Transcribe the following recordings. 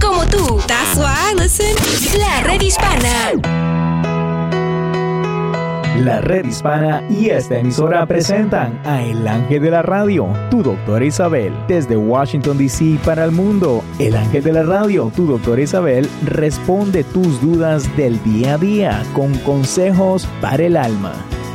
como tú. That's why. La red hispana. La red hispana y esta emisora presentan a El Ángel de la Radio, tu doctora Isabel. Desde Washington, D.C. para el mundo, El Ángel de la Radio, tu doctora Isabel, responde tus dudas del día a día con consejos para el alma.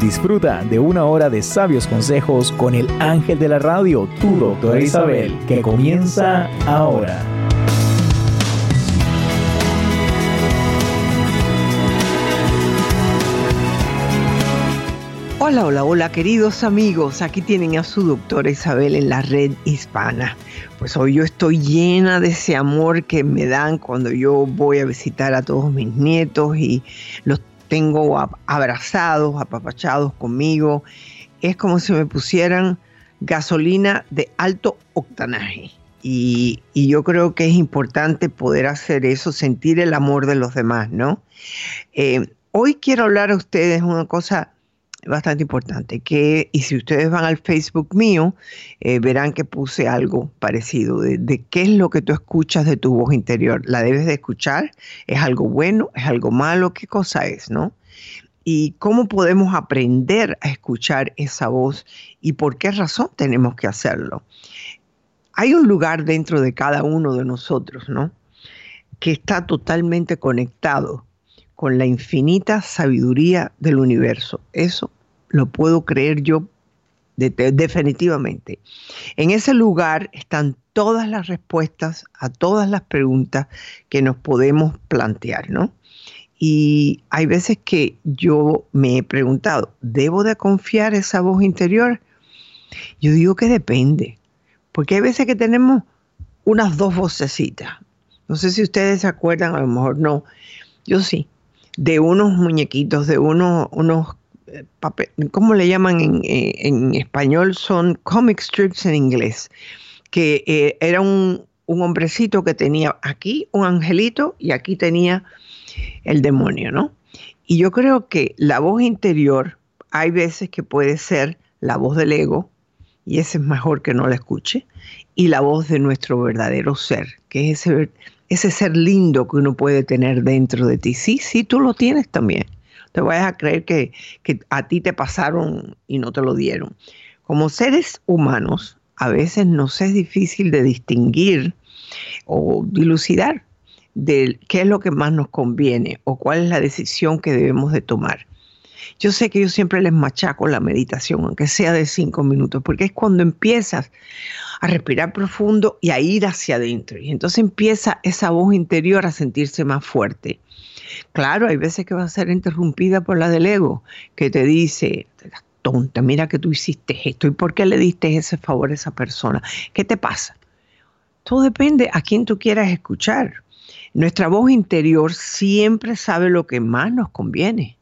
Disfruta de una hora de sabios consejos con el ángel de la radio, tu doctora Isabel, que comienza ahora. Hola, hola, hola queridos amigos, aquí tienen a su doctora Isabel en la red hispana. Pues hoy yo estoy llena de ese amor que me dan cuando yo voy a visitar a todos mis nietos y los tengo abrazados, apapachados conmigo. Es como si me pusieran gasolina de alto octanaje. Y, yo creo que es importante poder hacer eso, sentir el amor de los demás, ¿no? Eh, hoy quiero hablar a ustedes una cosa bastante importante, que, y si ustedes van al Facebook mío, eh, verán que puse algo parecido, de, qué es lo que tú escuchas de tu voz interior. ¿La debes de escuchar? ¿Es algo bueno? ¿Es algo malo? ¿Qué cosa es, no? Y cómo podemos aprender a escuchar esa voz y por qué razón tenemos que hacerlo. Hay un lugar dentro de cada uno de nosotros, ¿no? Que está totalmente conectado con la infinita sabiduría del universo. Eso lo puedo creer yo definitivamente. En ese lugar están todas las respuestas a todas las preguntas que nos podemos plantear, ¿no? Y hay veces que yo me he preguntado, ¿debo de confiar esa voz interior? Yo digo que depende, porque hay veces que tenemos unas dos vocecitas. No sé si ustedes se acuerdan, a lo mejor no. Yo sí, de unos muñequitos, de unos, unos papel, ¿cómo le llaman eh, en, español? Son comic strips en inglés, que eh, era un, un, hombrecito que tenía aquí un angelito y aquí tenía el demonio, ¿no? Y yo creo que la voz interior hay veces que puede ser la voz del ego, y ese es mejor que no la escuche, y la voz de nuestro verdadero ser, que es ese ese ser lindo que uno puede tener dentro de ti. Sí, sí, tú lo tienes también. Te vayas a creer que, a ti te pasaron y no te lo dieron. Como seres humanos, a veces nos es difícil de distinguir o dilucidar de qué es lo que más nos conviene o cuál es la decisión que debemos de tomar. Yo sé que yo siempre les machaco la meditación, aunque sea de cinco minutos, porque es cuando empiezas a respirar profundo y a ir hacia adentro. Y entonces empieza esa voz interior a sentirse más fuerte. Claro, hay veces que va a ser interrumpida por la del ego, que te dice, tonta, mira que tú hiciste esto y por qué le diste ese favor a esa persona. ¿Qué te pasa? Todo depende a quién tú quieras escuchar. Nuestra voz interior siempre sabe lo que más nos conviene.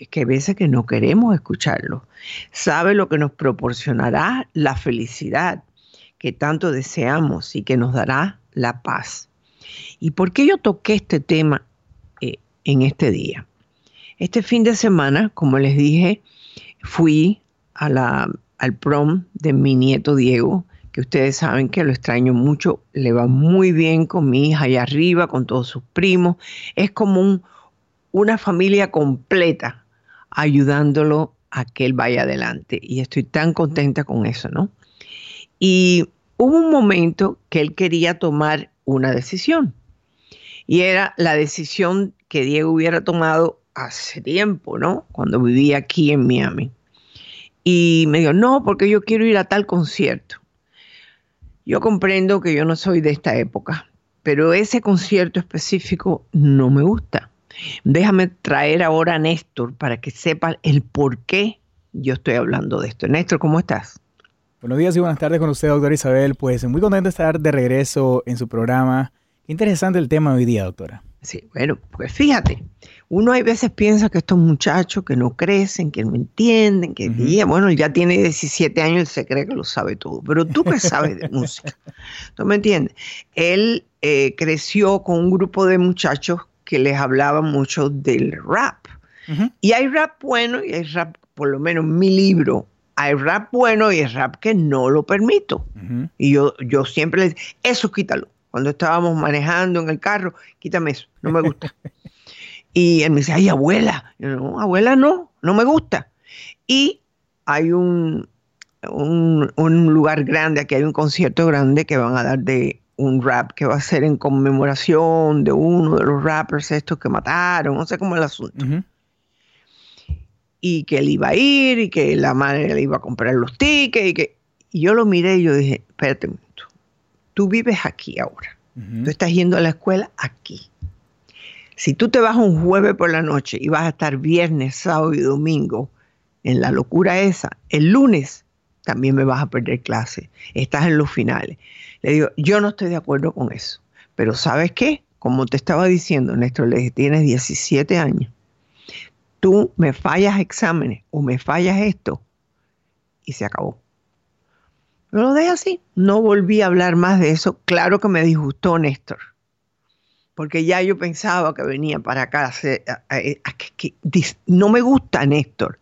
Es que a veces que no queremos escucharlo. Sabe lo que nos proporcionará la felicidad, que tanto deseamos y que nos dará la paz. ¿Y por qué yo toqué este tema en este día? Este fin de semana, como les dije, fui a la, al prom de mi nieto Diego, que ustedes saben que lo extraño mucho, le va muy bien con mi hija allá arriba, con todos sus primos. Es como una familia completa ayudándolo a que él vaya adelante. Y estoy tan contenta con eso, ¿no? Y hubo un momento que él quería tomar una decisión. Y era la decisión que Diego hubiera tomado hace tiempo, ¿no? Cuando vivía aquí en Miami. Y me dijo, no, porque yo quiero ir a tal concierto. Yo comprendo que yo no soy de esta época, pero ese concierto específico no me gusta. Déjame traer ahora a Néstor para que sepa el por qué yo estoy hablando de esto. Néstor, ¿cómo estás? Buenos días y buenas tardes con usted, doctora Isabel. Pues muy contento de estar de regreso en su programa. Interesante el tema hoy día, doctora. Sí, bueno, pues fíjate, uno hay veces piensa que estos muchachos que no crecen, que no entienden, que bueno, él ya tiene 17 años, él se cree que lo sabe todo, pero tú que sabes de música, ¿tú me entiendes? Él eh, creció con un grupo de muchachos que les hablaba mucho del rap. Y hay rap bueno y hay rap, por lo menos en mi libro, hay rap bueno y hay rap que no lo permito. Y yo, yo siempre les eso quítalo. Cuando estábamos manejando en el carro, quítame eso, no me gusta. y él me dice, ay, abuela. Yo, no, abuela no, no me gusta. Y hay un, un, un lugar grande, aquí hay un concierto grande que van a dar de un rap que va a ser en conmemoración de uno de los rappers estos que mataron, no sé cómo es el asunto. Y que él iba a ir y que la madre le iba a comprar los tickets y que y yo lo miré y yo dije, espérate tú vives aquí ahora, tú estás yendo a la escuela aquí. Si tú te vas un jueves por la noche y vas a estar viernes, sábado y domingo en la locura esa, el lunes también me vas a perder clase, estás en los finales. Le digo, yo no estoy de acuerdo con eso. Pero ¿sabes qué? Como te estaba diciendo, Néstor, le tienes 17 años. Tú me fallas exámenes o me fallas esto y se acabó. Lo dejé así. No volví a hablar más de eso. Claro que me disgustó Néstor. Porque ya yo pensaba que venía para acá. no me gusta Néstor.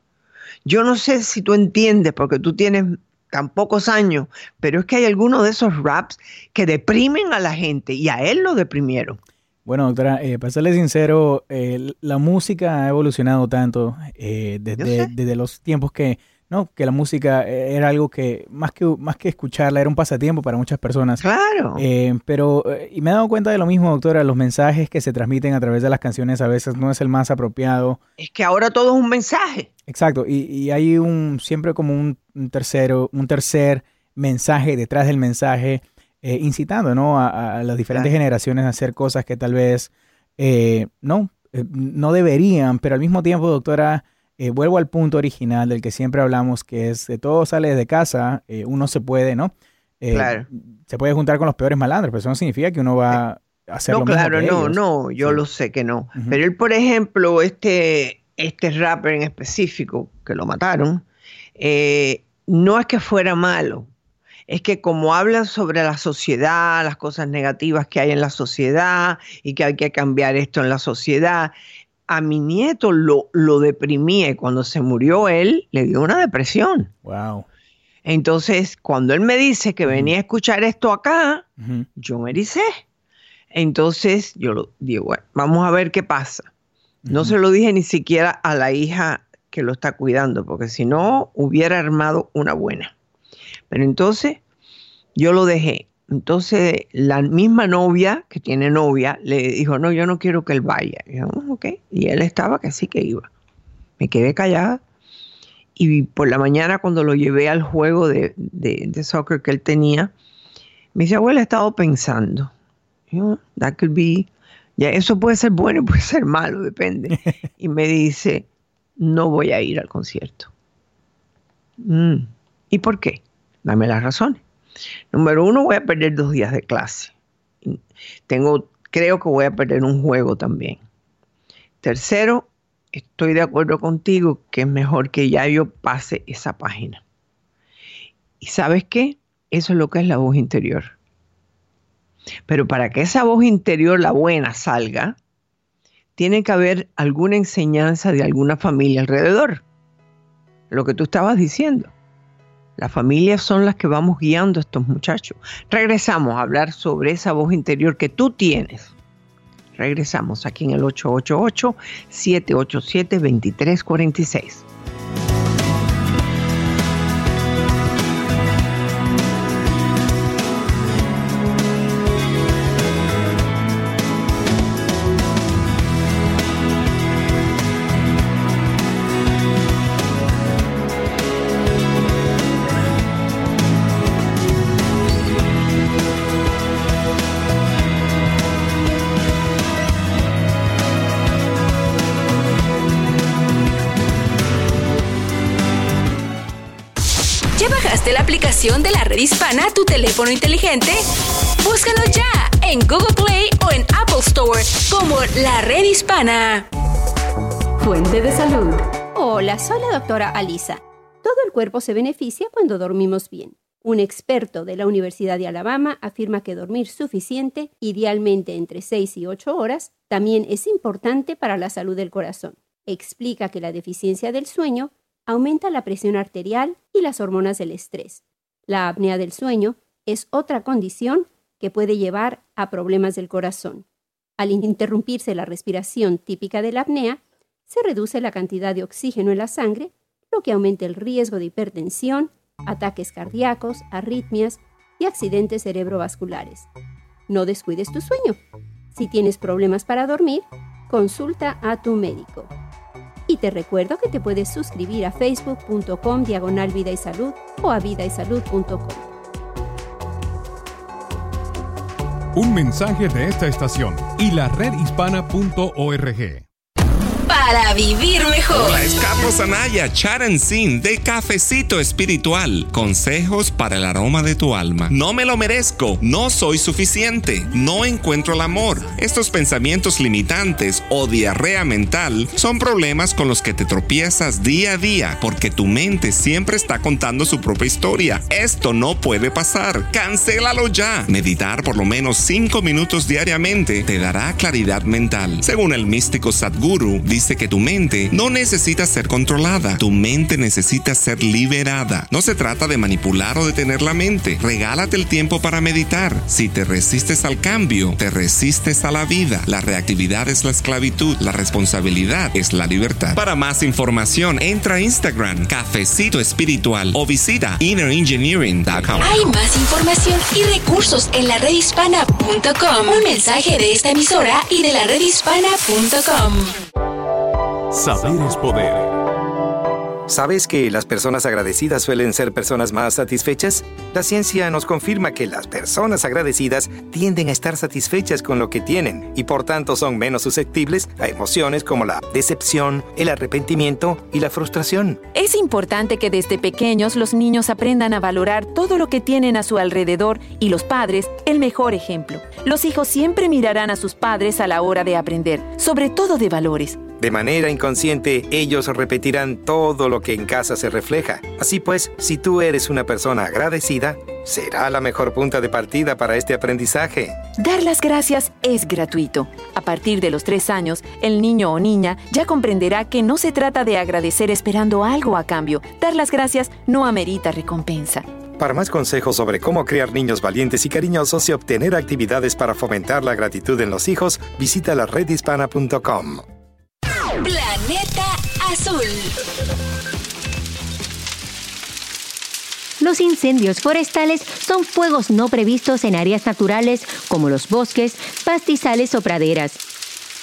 Yo no sé si tú entiendes, porque tú tienes tan pocos años, pero es que hay algunos de esos raps que deprimen a la gente y a él lo deprimieron. Bueno, doctora, eh, para serle sincero, eh, la música ha evolucionado tanto eh, desde, desde, los tiempos que ¿no? Que la música eh, era algo que más que más que escucharla era un pasatiempo para muchas personas. Claro. Eh, pero eh, y me he dado cuenta de lo mismo, doctora, los mensajes que se transmiten a través de las canciones a veces no es el más apropiado. Es que ahora todo es un mensaje. Exacto, y, hay un siempre como un, tercero, un tercer mensaje detrás del mensaje, incitando, ¿no? A, las diferentes generaciones a hacer cosas que tal vez no no deberían, pero al mismo tiempo, doctora eh, vuelvo al punto original del que siempre hablamos, que es de todo sale de casa, eh, uno se puede, ¿no? Eh, claro. Se puede juntar con los peores malandros, pero eso no significa que uno va a hacer no, lo claro, mismo no, no, yo lo sé que no. Pero él, por ejemplo, este, este rapper en específico, que lo mataron, no es que fuera malo, es que como hablan sobre la sociedad, las cosas negativas que hay en la sociedad y que hay que cambiar esto en la sociedad, a mi nieto lo, lo deprimí. Cuando se murió él, le dio una depresión. Wow. Entonces, cuando él me dice que venía a escuchar esto acá, yo me ericé. Entonces, yo lo digo, bueno, vamos a ver qué pasa. No se lo dije ni siquiera a la hija que lo está cuidando, porque si no, hubiera armado una buena. Pero entonces, yo lo dejé. Entonces la misma novia, que tiene novia, le dijo, no, yo no quiero que él vaya. Y, yo, oh, y él estaba que sí que iba. Me quedé callada. Y por la mañana cuando lo llevé al juego de, soccer que él tenía, me dice, abuela, he estado pensando. Yo, that could be, ya eso puede ser bueno y puede ser malo, depende. y me dice, no voy a ir al concierto. Mm, ¿Y por qué? Dame las razones. Número uno, voy a perder dos días de clase. Tengo, creo que voy a perder un juego también. Tercero, estoy de acuerdo contigo que es mejor que ya yo pase esa página. ¿Y sabes qué? Eso es lo que es la voz interior. Pero para que esa voz interior, la buena, salga, tiene que haber alguna enseñanza de alguna familia alrededor. Lo que tú estabas diciendo. Las familias son las que vamos guiando a estos muchachos. Regresamos a hablar sobre esa voz interior que tú tienes. Regresamos aquí en el 888-787-2346. Hispana tu teléfono inteligente? Búscalo ya en Google Play o en Apple Store como La Red Hispana. Fuente de salud. Hola, soy la doctora Alisa. Todo el cuerpo se beneficia cuando dormimos bien. Un experto de la Universidad de Alabama afirma que dormir suficiente, idealmente entre 6 y 8 horas, también es importante para la salud del corazón. Explica que la deficiencia del sueño aumenta la presión arterial y las hormonas del estrés. La apnea del sueño es otra condición que puede llevar a problemas del corazón. Al interrumpirse la respiración típica de la apnea, se reduce la cantidad de oxígeno en la sangre, lo que aumenta el riesgo de hipertensión, ataques cardíacos, arritmias y accidentes cerebrovasculares. No descuides tu sueño. Si tienes problemas para dormir, consulta a tu médico. Y te recuerdo que te puedes suscribir a facebook.com diagonal vida y salud o a vidaysalud.com. Un mensaje de esta estación y la redhispana.org para vivir mejor. Hola, es Carlos Anaya, Charan Sin de Cafecito Espiritual. Consejos para el aroma de tu alma. No me lo merezco, no soy suficiente, no encuentro el amor. Estos pensamientos limitantes o diarrea mental son problemas con los que te tropiezas día a día porque tu mente siempre está contando su propia historia. Esto no puede pasar. Cancélalo ya. Meditar por lo menos 5 minutos diariamente te dará claridad mental. Según el místico Sadhguru, dice que tu mente no necesita ser controlada, tu mente necesita ser liberada. No se trata de manipular o de tener la mente. Regálate el tiempo para meditar. Si te resistes al cambio, te resistes a la vida. La reactividad es la esclavitud, la responsabilidad es la libertad. Para más información, entra a Instagram, Cafecito Espiritual o visita innerengineering.com. Hay más información y recursos en la redhispana.com. Un mensaje de esta emisora y de la redhispana.com. Saber es poder. ¿Sabes que las personas agradecidas suelen ser personas más satisfechas? La ciencia nos confirma que las personas agradecidas tienden a estar satisfechas con lo que tienen y por tanto son menos susceptibles a emociones como la decepción, el arrepentimiento y la frustración. Es importante que desde pequeños los niños aprendan a valorar todo lo que tienen a su alrededor y los padres el mejor ejemplo. Los hijos siempre mirarán a sus padres a la hora de aprender, sobre todo de valores. De manera inconsciente, ellos repetirán todo lo que en casa se refleja. Así pues, si tú eres una persona agradecida, será la mejor punta de partida para este aprendizaje. Dar las gracias es gratuito. A partir de los tres años, el niño o niña ya comprenderá que no se trata de agradecer esperando algo a cambio. Dar las gracias no amerita recompensa. Para más consejos sobre cómo crear niños valientes y cariñosos y obtener actividades para fomentar la gratitud en los hijos, visita la redhispana.com. Planeta Azul. Los incendios forestales son fuegos no previstos en áreas naturales como los bosques, pastizales o praderas.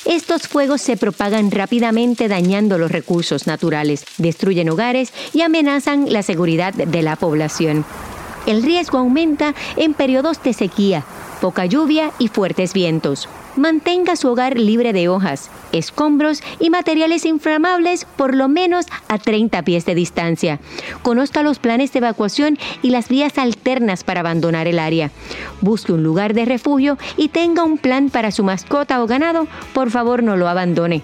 Estos fuegos se propagan rápidamente dañando los recursos naturales, destruyen hogares y amenazan la seguridad de la población. El riesgo aumenta en periodos de sequía, poca lluvia y fuertes vientos. Mantenga su hogar libre de hojas, escombros y materiales inflamables por lo menos a 30 pies de distancia. Conozca los planes de evacuación y las vías alternas para abandonar el área. Busque un lugar de refugio y tenga un plan para su mascota o ganado. Por favor, no lo abandone.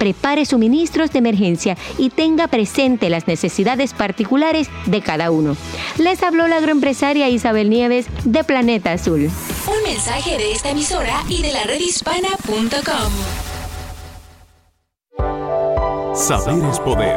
Prepare suministros de emergencia y tenga presente las necesidades particulares de cada uno. Les habló la agroempresaria Isabel Nieves de Planeta Azul. Un mensaje de esta emisora y de la redhispana.com. Saber es poder.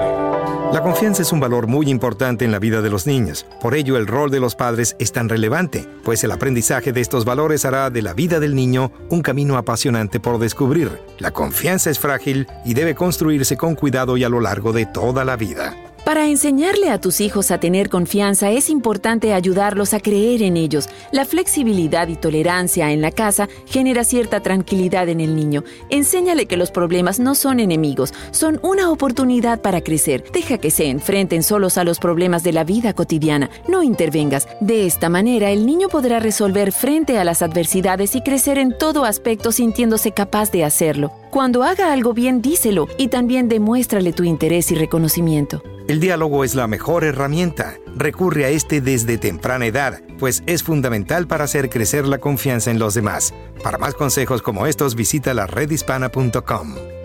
La confianza es un valor muy importante en la vida de los niños. Por ello, el rol de los padres es tan relevante, pues el aprendizaje de estos valores hará de la vida del niño un camino apasionante por descubrir. La confianza es frágil y debe construirse con cuidado y a lo largo de toda la vida. Para enseñarle a tus hijos a tener confianza es importante ayudarlos a creer en ellos. La flexibilidad y tolerancia en la casa genera cierta tranquilidad en el niño. Enséñale que los problemas no son enemigos, son una oportunidad para crecer. Deja que se enfrenten solos a los problemas de la vida cotidiana. No intervengas. De esta manera el niño podrá resolver frente a las adversidades y crecer en todo aspecto sintiéndose capaz de hacerlo. Cuando haga algo bien, díselo y también demuéstrale tu interés y reconocimiento. El diálogo es la mejor herramienta. Recurre a este desde temprana edad, pues es fundamental para hacer crecer la confianza en los demás. Para más consejos como estos, visita la redhispana.com.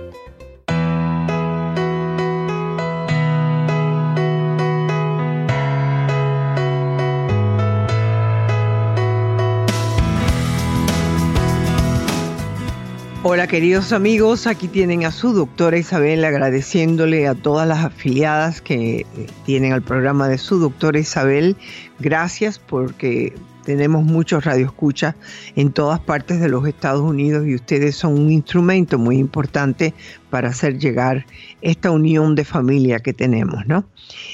Hola queridos amigos, aquí tienen a su doctora Isabel agradeciéndole a todas las afiliadas que tienen al programa de su doctora Isabel. Gracias porque tenemos muchos radioescuchas en todas partes de los Estados Unidos y ustedes son un instrumento muy importante para hacer llegar esta unión de familia que tenemos, ¿no?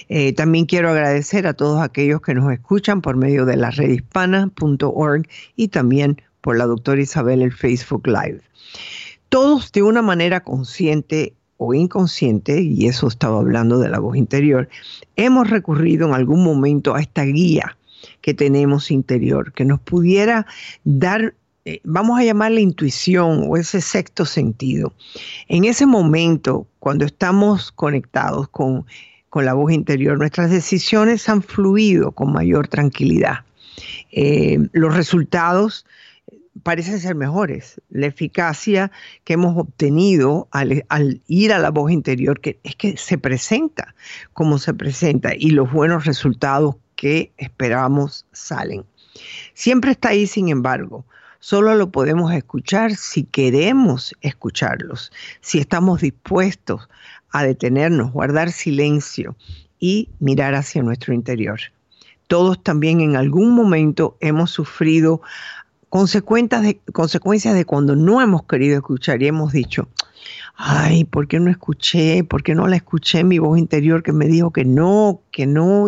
Eh, también quiero agradecer a todos aquellos que nos escuchan por medio de la redhispana.org y también por la doctora Isabel el Facebook Live. Todos de una manera consciente o inconsciente, y eso estaba hablando de la voz interior, hemos recurrido en algún momento a esta guía que tenemos interior, que nos pudiera dar, eh, vamos a llamarle intuición o ese sexto sentido. En ese momento, cuando estamos conectados con, la voz interior, nuestras decisiones han fluido con mayor tranquilidad. Eh, los resultados parecen ser mejores. La eficacia que hemos obtenido al, ir a la voz interior, que es que se presenta como se presenta y los buenos resultados que esperamos salen. Siempre está ahí, sin embargo. Solo lo podemos escuchar si queremos escucharlos, si estamos dispuestos a detenernos, guardar silencio y mirar hacia nuestro interior. Todos también en algún momento hemos sufrido consecuencias de, consecuencias de cuando no hemos querido escuchar y hemos dicho, ay, ¿por qué no escuché? ¿Por qué no la escuché en mi voz interior que me dijo que no, que no,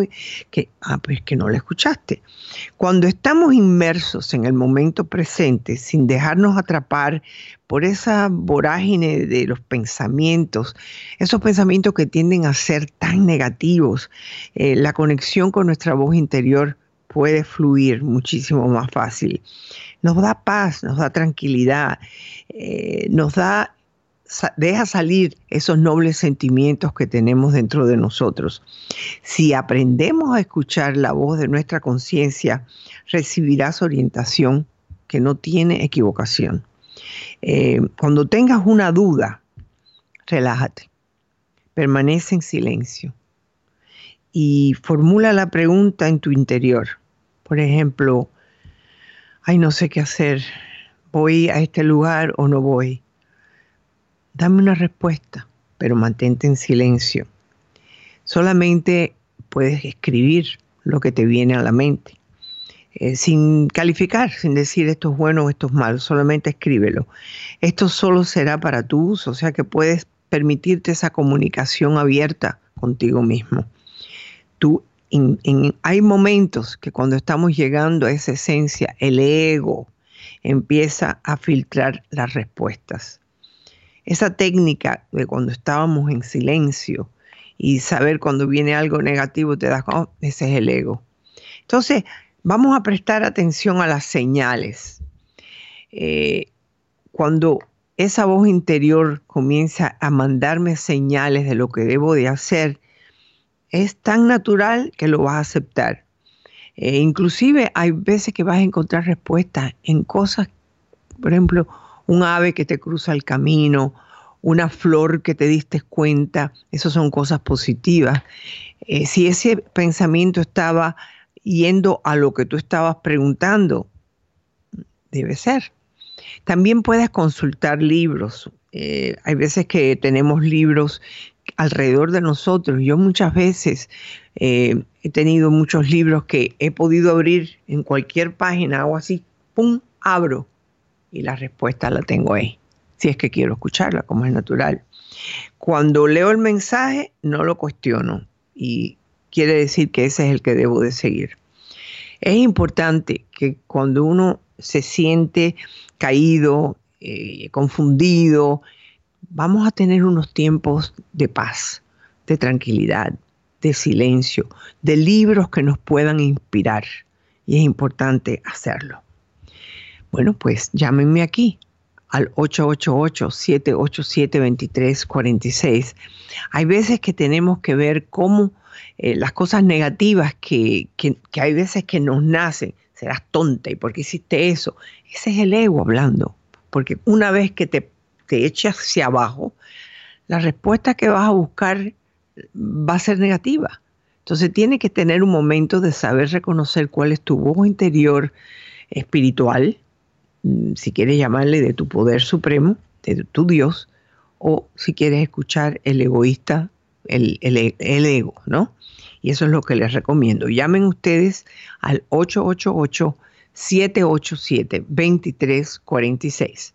que, ah, pues que no la escuchaste? Cuando estamos inmersos en el momento presente, sin dejarnos atrapar por esa vorágine de los pensamientos, esos pensamientos que tienden a ser tan negativos, eh, la conexión con nuestra voz interior puede fluir muchísimo más fácil nos da paz, nos da tranquilidad, eh, nos da, deja salir esos nobles sentimientos que tenemos dentro de nosotros. Si aprendemos a escuchar la voz de nuestra conciencia, recibirás orientación que no tiene equivocación. Eh, cuando tengas una duda, relájate, permanece en silencio y formula la pregunta en tu interior. Por ejemplo, ay, no sé qué hacer, voy a este lugar o no voy. Dame una respuesta, pero mantente en silencio. Solamente puedes escribir lo que te viene a la mente, eh, sin calificar, sin decir esto es bueno o esto es malo, solamente escríbelo. Esto solo será para tu uso, o sea que puedes permitirte esa comunicación abierta contigo mismo. Tú hay momentos que cuando estamos llegando a esa esencia, el ego empieza a filtrar las respuestas. Esa técnica de cuando estábamos en silencio y saber cuando viene algo negativo, te das oh, ese es el ego. Entonces, vamos a prestar atención a las señales. Eh, cuando esa voz interior comienza a mandarme señales de lo que debo de hacer, es tan natural que lo vas a aceptar. Eh, inclusive hay veces que vas a encontrar respuestas en cosas, por ejemplo, un ave que te cruza el camino, una flor que te diste cuenta, esas son cosas positivas. Eh, si ese pensamiento estaba yendo a lo que tú estabas preguntando, debe ser. También puedes consultar libros. Eh, hay veces que tenemos libros alrededor de nosotros. Yo muchas veces eh, he tenido muchos libros que he podido abrir en cualquier página o así, ¡pum!, abro y la respuesta la tengo ahí, si es que quiero escucharla, como es natural. Cuando leo el mensaje, no lo cuestiono y quiere decir que ese es el que debo de seguir. Es importante que cuando uno se siente caído, eh, confundido, vamos a tener unos tiempos de paz, de tranquilidad, de silencio, de libros que nos puedan inspirar. Y es importante hacerlo. Bueno, pues llámenme aquí al 888-787-2346. Hay veces que tenemos que ver cómo eh, las cosas negativas que, que, hay veces que nos nacen, serás tonta y por qué hiciste eso, ese es el ego hablando, porque una vez que te, te echas hacia abajo, la respuesta que vas a buscar va a ser negativa. Entonces tiene que tener un momento de saber reconocer cuál es tu voz interior espiritual, mm, si quieres llamarle de tu poder supremo, de tu Dios, o si quieres escuchar el egoísta, el, el ego, ¿no? Y eso es lo que les recomiendo. Llamen ustedes al 888-787-2346.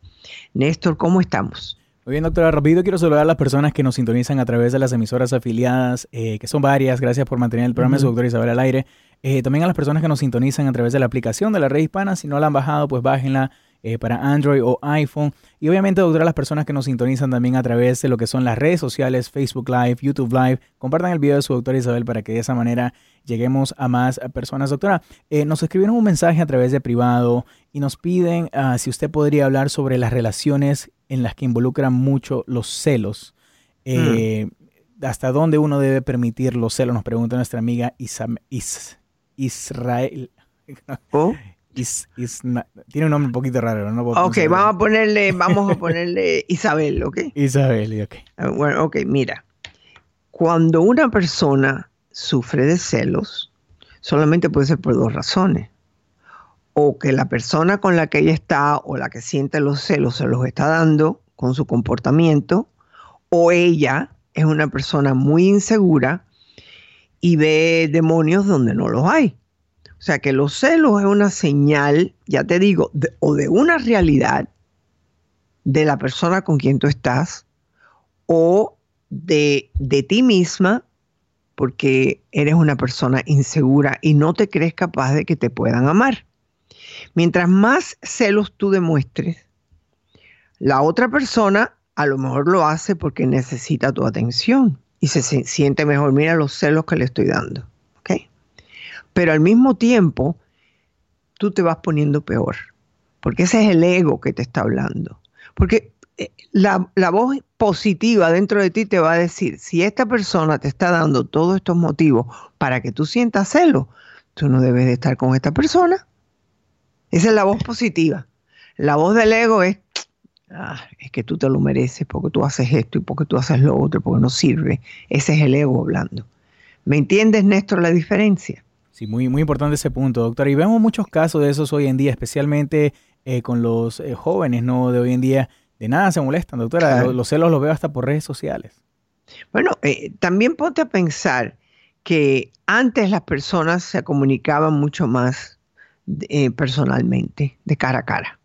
Néstor, ¿cómo estamos? Muy bien, doctora. Rápido quiero saludar a las personas que nos sintonizan a través de las emisoras afiliadas, eh, que son varias. Gracias por mantener el programa de su doctor Isabel al aire. Eh, también a las personas que nos sintonizan a través de la aplicación de la red hispana. Si no la han bajado, pues bájenla eh, para Android o iPhone. Y obviamente, doctora, las personas que nos sintonizan también a través de lo que son las redes sociales, Facebook Live, YouTube Live, compartan el video de su doctora Isabel para que de esa manera lleguemos a más personas. Doctora, eh, nos escribieron un mensaje a través de privado y nos piden ah, si usted podría hablar sobre las relaciones en las que involucran mucho los celos. Eh, mm. ¿Hasta dónde uno debe permitir los celos? Nos pregunta nuestra amiga Israel. ¿Oh? Tiene un nombre un poquito raro, ¿no? Ok, vamos a ponerle, vamos a ponerle Isabel, ¿ok? Isabel, ok. Ah, bueno, ok, mira. Cuando una persona sufre de celos, solamente puede ser por dos razones. O que la persona con la que ella está o la que siente los celos se los está dando con su comportamiento, o ella es una persona muy insegura y ve demonios donde no los hay. O sea que los celos es una señal, ya te digo, o de una realidad de la persona con quien tú estás, o de, de ti misma, porque eres una persona insegura y no te crees capaz de que te puedan amar. Mientras más celos tú demuestres, la otra persona a lo mejor lo hace porque necesita tu atención y se siente mejor. Mira los celos que le estoy dando. Pero al mismo tiempo, tú te vas poniendo peor, porque ese es el ego que te está hablando. Porque eh, la, la, voz positiva dentro de ti te va a decir, si esta persona te está dando todos estos motivos para que tú sientas celo, tú no debes de estar con esta persona. Esa es la voz positiva. La voz del ego es, ah, es que tú te lo mereces porque tú haces esto y porque tú haces lo otro, porque no sirve. Ese es el ego hablando. ¿Me entiendes, Néstor, la diferencia? Sí, muy, muy importante ese punto, doctor. Y vemos muchos casos de esos hoy en día, especialmente eh, con los eh, jóvenes ¿no? de hoy en día. De nada se molestan, doctora. Los, celos los veo hasta por redes sociales. Bueno, eh, también ponte a pensar que antes las personas se comunicaban mucho más personalmente, de cara a cara.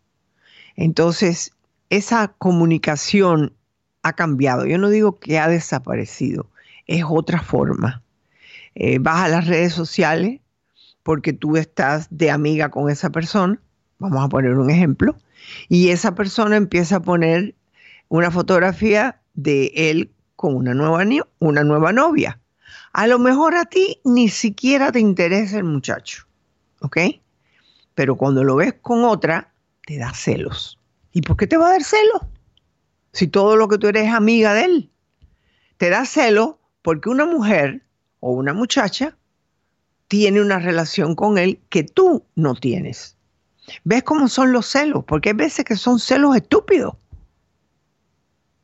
Entonces, esa comunicación ha cambiado. Yo no digo que ha desaparecido, es otra forma. vas a las redes sociales porque tú estás de amiga con esa persona, vamos a poner un ejemplo, y esa persona empieza a poner una fotografía de él con una nueva, una nueva novia. A lo mejor a ti ni siquiera te interesa el muchacho, ¿ok? Pero cuando lo ves con otra, te da celos. ¿Y por qué te va a dar celos? Si todo lo que tú eres es amiga de él. Te da celos porque una mujer o una muchacha tiene una relación con él que tú no tienes. ¿Ves cómo son los celos? Porque hay veces que son celos estúpidos.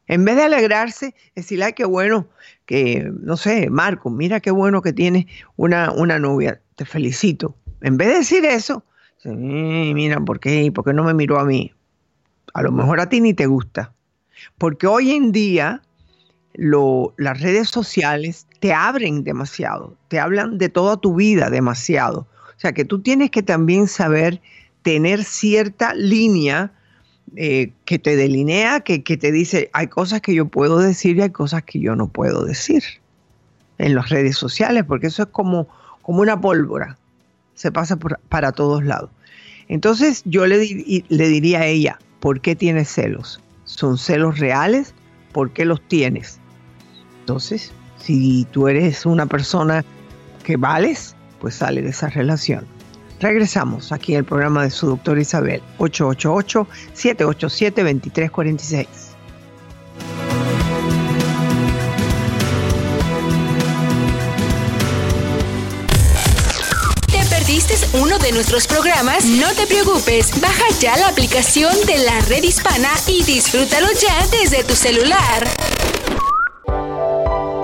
En vez de alegrarse, decirle, ay, qué bueno, que, no sé, Marco, mira qué bueno que tienes una, una novia, te felicito. En vez de decir eso, mira, ¿por qué? ¿Por qué no me miró a mí? A lo mejor a ti ni te gusta. Porque hoy en día las redes sociales te abren demasiado, te hablan de toda tu vida demasiado. O sea que tú tienes que también saber tener cierta línea eh, que te delinea, que, te dice, hay cosas que yo puedo decir y hay cosas que yo no puedo decir en las redes sociales, porque eso es como, como una pólvora, se pasa para todos lados. Entonces yo le, le diría a ella, ¿por qué tienes celos? ¿Son celos reales? ¿Por qué los tienes? Entonces, si tú eres una persona que vales, pues sale de esa relación. Regresamos aquí el programa de su doctora Isabel, 888-787-2346. Nuestros programas? No te preocupes, baja ya la aplicación de la red hispana y disfrútalo ya desde tu celular.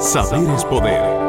Saber es poder.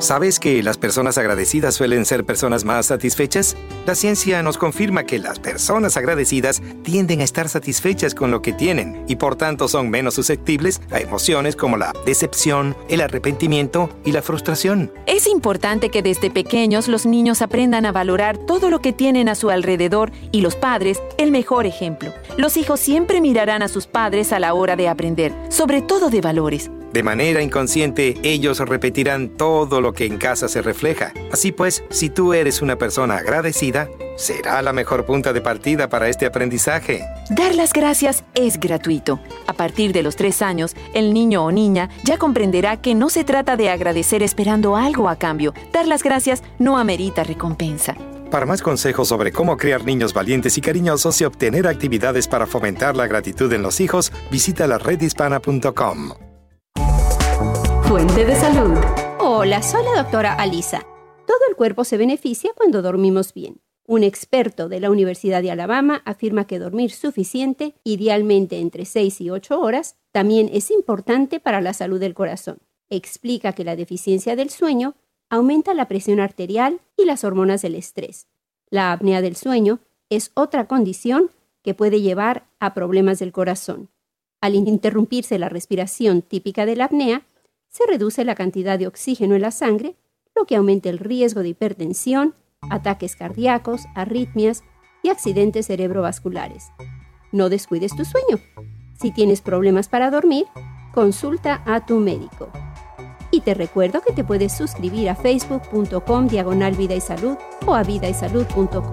¿Sabes que las personas agradecidas suelen ser personas más satisfechas? La ciencia nos confirma que las personas agradecidas tienden a estar satisfechas con lo que tienen y por tanto son menos susceptibles a emociones como la decepción, el arrepentimiento y la frustración. Es importante que desde pequeños los niños aprendan a valorar todo lo que tienen a su alrededor y los padres el mejor ejemplo. Los hijos siempre mirarán a sus padres a la hora de aprender, sobre todo de valores. De manera inconsciente, ellos repetirán todo lo que en casa se refleja. Así pues, si tú eres una persona agradecida, será la mejor punta de partida para este aprendizaje. Dar las gracias es gratuito. A partir de los tres años, el niño o niña ya comprenderá que no se trata de agradecer esperando algo a cambio. Dar las gracias no amerita recompensa. Para más consejos sobre cómo criar niños valientes y cariñosos y obtener actividades para fomentar la gratitud en los hijos, visita la redhispana.com. Fuente de salud. Hola, soy la doctora Alisa. Todo el cuerpo se beneficia cuando dormimos bien. Un experto de la Universidad de Alabama afirma que dormir suficiente, idealmente entre 6 y 8 horas, también es importante para la salud del corazón. Explica que la deficiencia del sueño aumenta la presión arterial y las hormonas del estrés. La apnea del sueño es otra condición que puede llevar a problemas del corazón. Al interrumpirse la respiración típica de la apnea, se reduce la cantidad de oxígeno en la sangre, lo que aumenta el riesgo de hipertensión, ataques cardíacos, arritmias y accidentes cerebrovasculares. No descuides tu sueño. Si tienes problemas para dormir, consulta a tu médico. Y te recuerdo que te puedes suscribir a facebook.com diagonal vida y salud o a vidaysalud.com.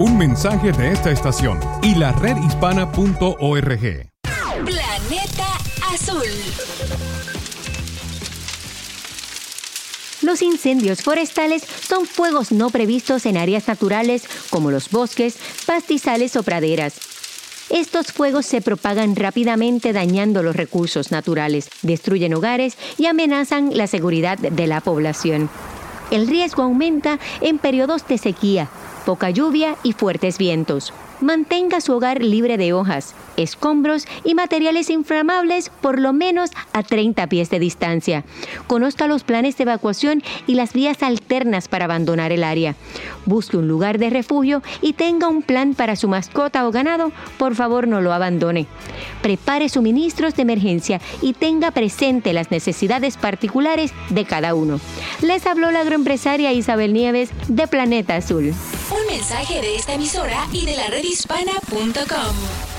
Un mensaje de esta estación y la redhispana.org. Los incendios forestales son fuegos no previstos en áreas naturales como los bosques, pastizales o praderas. Estos fuegos se propagan rápidamente dañando los recursos naturales, destruyen hogares y amenazan la seguridad de la población. El riesgo aumenta en periodos de sequía, poca lluvia y fuertes vientos. Mantenga su hogar libre de hojas, escombros y materiales inflamables por lo menos a 30 pies de distancia. Conozca los planes de evacuación y las vías alternas para abandonar el área. Busque un lugar de refugio y tenga un plan para su mascota o ganado. Por favor, no lo abandone. Prepare suministros de emergencia y tenga presente las necesidades particulares de cada uno. Les habló la agroempresaria Isabel Nieves de Planeta Azul. Un mensaje de esta emisora y de la redhispana.com.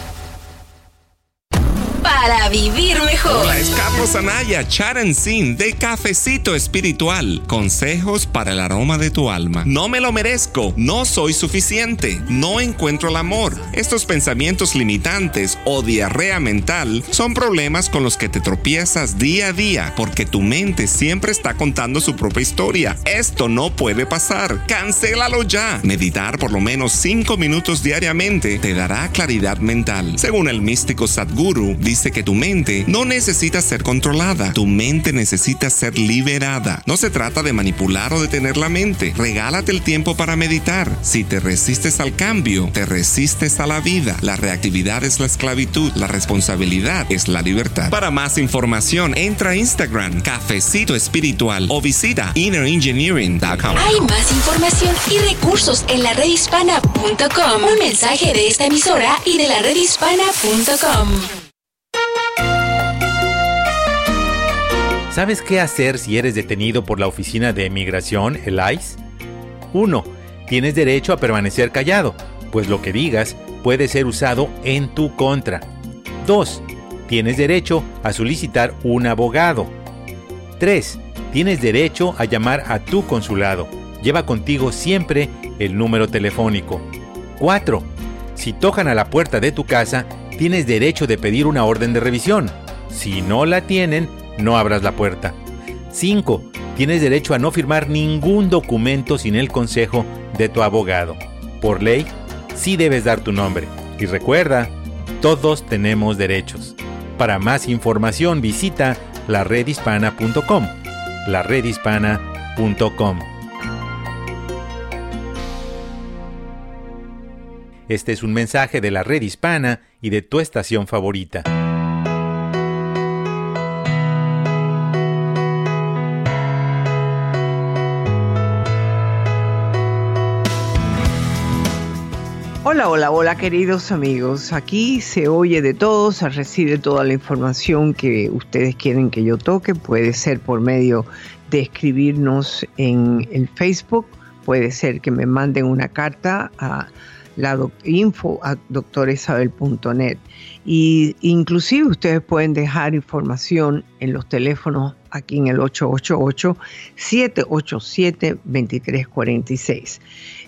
Para vivir mejor. Hola, es Carlos Anaya, Sin de Cafecito Espiritual. Consejos para el aroma de tu alma. No me lo merezco, no soy suficiente, no encuentro el amor. Estos pensamientos limitantes o diarrea mental son problemas con los que te tropiezas día a día porque tu mente siempre está contando su propia historia. Esto no puede pasar. Cancélalo ya. Meditar por lo menos 5 minutos diariamente te dará claridad mental. Según el místico Sadhguru, dice que tu mente no necesita ser controlada, tu mente necesita ser liberada. No se trata de manipular o detener la mente. Regálate el tiempo para meditar. Si te resistes al cambio, te resistes a la vida. La reactividad es la esclavitud, la responsabilidad es la libertad. Para más información, entra a Instagram, Cafecito Espiritual o visita innerengineering.com. Hay más información y recursos en la redhispana.com. Un mensaje de esta emisora y de la redhispana.com. ¿Sabes qué hacer si eres detenido por la Oficina de Migración, el ICE? 1. Tienes derecho a permanecer callado, pues lo que digas puede ser usado en tu contra. 2. Tienes derecho a solicitar un abogado. 3. Tienes derecho a llamar a tu consulado. Lleva contigo siempre el número telefónico. 4. Si tocan a la puerta de tu casa, tienes derecho de pedir una orden de revisión. Si no la tienen, no abras la puerta. 5. Tienes derecho a no firmar ningún documento sin el consejo de tu abogado. Por ley, sí debes dar tu nombre. Y recuerda, todos tenemos derechos. Para más información visita laredhispana.com. laredhispana.com. Este es un mensaje de la red hispana y de tu estación favorita. Hola, hola, hola queridos amigos. Aquí se oye de todo, se recibe toda la información que ustedes quieren que yo toque. Puede ser por medio de escribirnos en el Facebook, puede ser que me manden una carta a la info a doctoresabel.net. Y inclusive ustedes pueden dejar información en los teléfonos aquí en el 888-787-2346.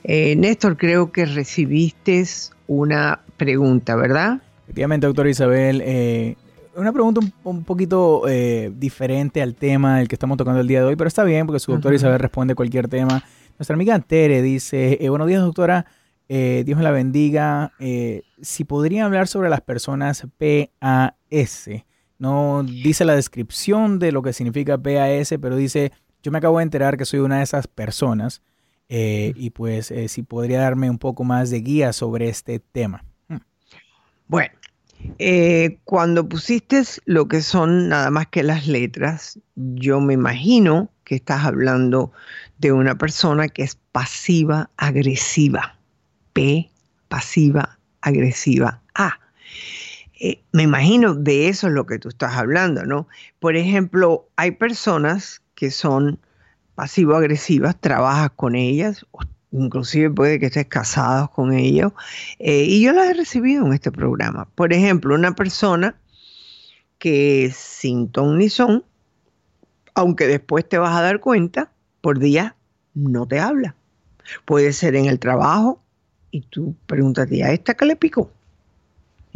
Eh, Néstor, creo que recibiste una pregunta, ¿verdad? Efectivamente, doctora Isabel. Eh, una pregunta un, poquito eh, diferente al tema del que estamos tocando el día de hoy, pero está bien porque su doctora Isabel responde cualquier tema. Nuestra amiga Tere dice, buenos días doctora, eh, Dios me la bendiga. Eh, si podría hablar sobre las personas PAS. No dice la descripción de lo que significa PAS, pero dice, yo me acabo de enterar que soy una de esas personas eh, y pues si podría darme un poco más de guía sobre este tema. Hmm. Bueno, cuando pusiste lo que son nada más que las letras, yo me imagino que estás hablando de una persona que es pasiva agresiva. P, pasiva, agresiva, A. Eh, me imagino de eso es lo que tú estás hablando, ¿no? Por ejemplo, hay personas que son pasivo-agresivas, trabajas con ellas, inclusive puede que estés casado con ellos, eh, y yo las he recibido en este programa. Por ejemplo, una persona que sin ton ni son, aunque después te vas a dar cuenta, por día no te habla. Puede ser en el trabajo, y tú preguntas, ¿a esta qué le picó?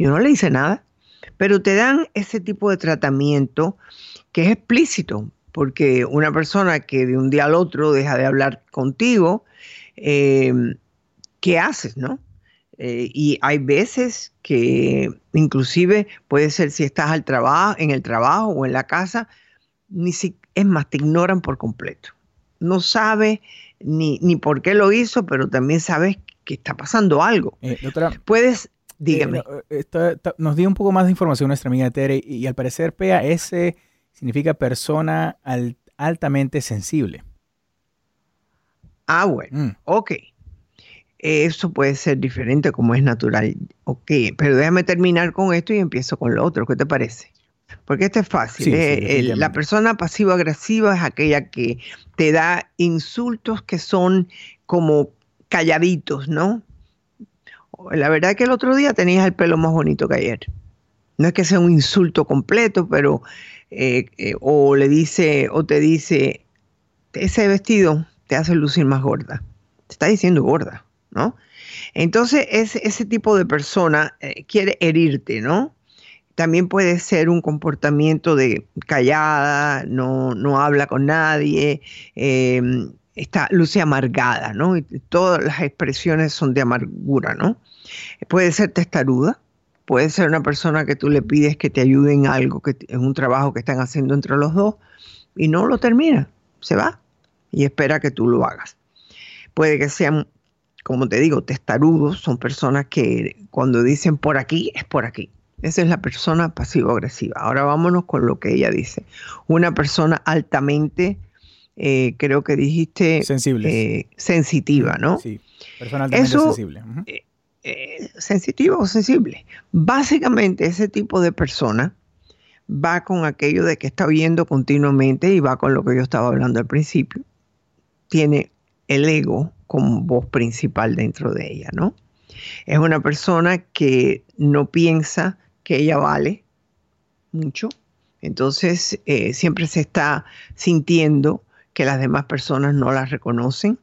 Yo no le hice nada, pero te dan ese tipo de tratamiento que es explícito, porque una persona que de un día al otro deja de hablar contigo, eh, ¿qué haces, no? Eh, y hay veces que inclusive puede ser si estás al trabajo, en el trabajo o en la casa, ni si, es más, te ignoran por completo. No sabe ni, ni por qué lo hizo, pero también sabes que está pasando algo. Eh, Puedes, eh, dígame. Eh, nos dio un poco más de información nuestra amiga Tere y, al parecer PAS significa persona altamente sensible. Ah, bueno, mm. ok. Eso puede ser diferente como es natural. Ok, pero déjame terminar con esto y empiezo con lo otro. ¿Qué te parece? Porque esto es fácil. la persona pasivo-agresiva es aquella que te da insultos que son como calladitos, ¿no? La verdad es que el otro día tenías el pelo más bonito que ayer. No es que sea un insulto completo, pero eh, eh, o le dice o te dice ese vestido te hace lucir más gorda. Te está diciendo gorda, ¿no? Entonces ese, ese tipo de persona eh, quiere herirte, ¿no? También puede ser un comportamiento de callada, no, no habla con nadie, está luce amargada, ¿no? Todas las expresiones son de amargura, ¿no? Puede ser testaruda, puede ser una persona que tú le pides que te ayude en algo, que, en un trabajo que están haciendo entre los dos, y no lo termina, se va y espera que tú lo hagas. Puede que sean, como te digo, testarudos, son personas que cuando dicen por aquí, es por aquí. Esa es la persona pasivo-agresiva. Ahora vámonos con lo que ella dice. Una persona altamente eh, creo que dijiste sensible, eh, sensitiva, ¿no? Sí, personalmente sensible. Eh, sensitivo o sensible. Básicamente ese tipo de persona va con aquello de que está viendo continuamente y va con lo que yo estaba hablando al principio. Tiene el ego como voz principal dentro de ella, ¿no? Es una persona que no piensa que ella vale mucho, entonces siempre se está sintiendo que las demás personas no las reconocen,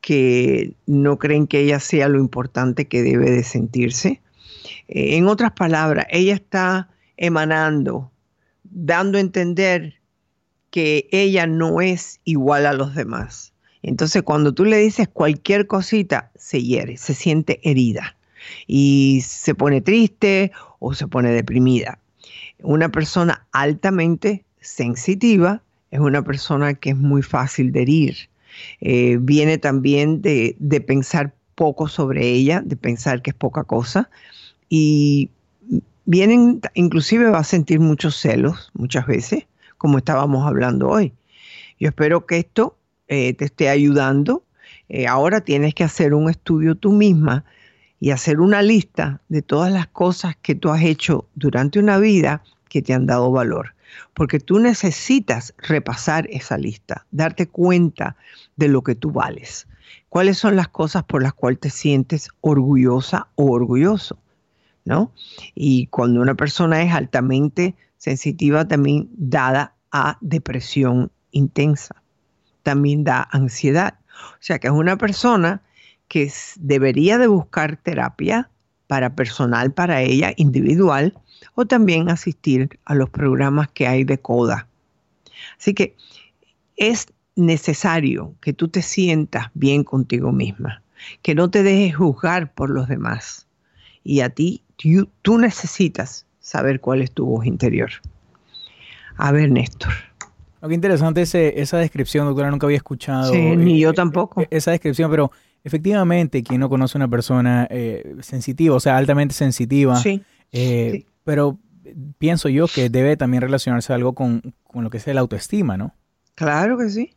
que no creen que ella sea lo importante que debe de sentirse. Eh, en otras palabras, ella está emanando, dando a entender que ella no es igual a los demás. Entonces cuando tú le dices cualquier cosita, se hiere, se siente herida y se pone triste o se pone deprimida. Una persona altamente sensitiva es una persona que es muy fácil de herir. Eh, viene también de, de pensar poco sobre ella, de pensar que es poca cosa y vienen, inclusive va a sentir muchos celos muchas veces, como estábamos hablando hoy. Yo espero que esto eh, te esté ayudando. Eh, ahora tienes que hacer un estudio tú misma y hacer una lista de todas las cosas que tú has hecho durante una vida que te han dado valor. Porque tú necesitas repasar esa lista, darte cuenta de lo que tú vales. ¿Cuáles son las cosas por las cuales te sientes orgullosa o orgulloso? ¿No? Y cuando una persona es altamente sensitiva, también dada a depresión intensa también da ansiedad. O sea que es una persona que debería de buscar terapia para personal, para ella, individual, o también asistir a los programas que hay de CODA. Así que es necesario que tú te sientas bien contigo misma, que no te dejes juzgar por los demás. Y a ti, tú, tú necesitas saber cuál es tu voz interior. A ver, Néstor. Lo que interesante es esa descripción, doctora, nunca había escuchado. Sí, ni yo tampoco. Esa descripción, pero efectivamente, quien no conoce a una persona eh, sensitiva, o sea, altamente sensitiva, sí, eh, pero pienso yo que debe también relacionarse algo con, con lo que es el autoestima, ¿no? Claro que sí.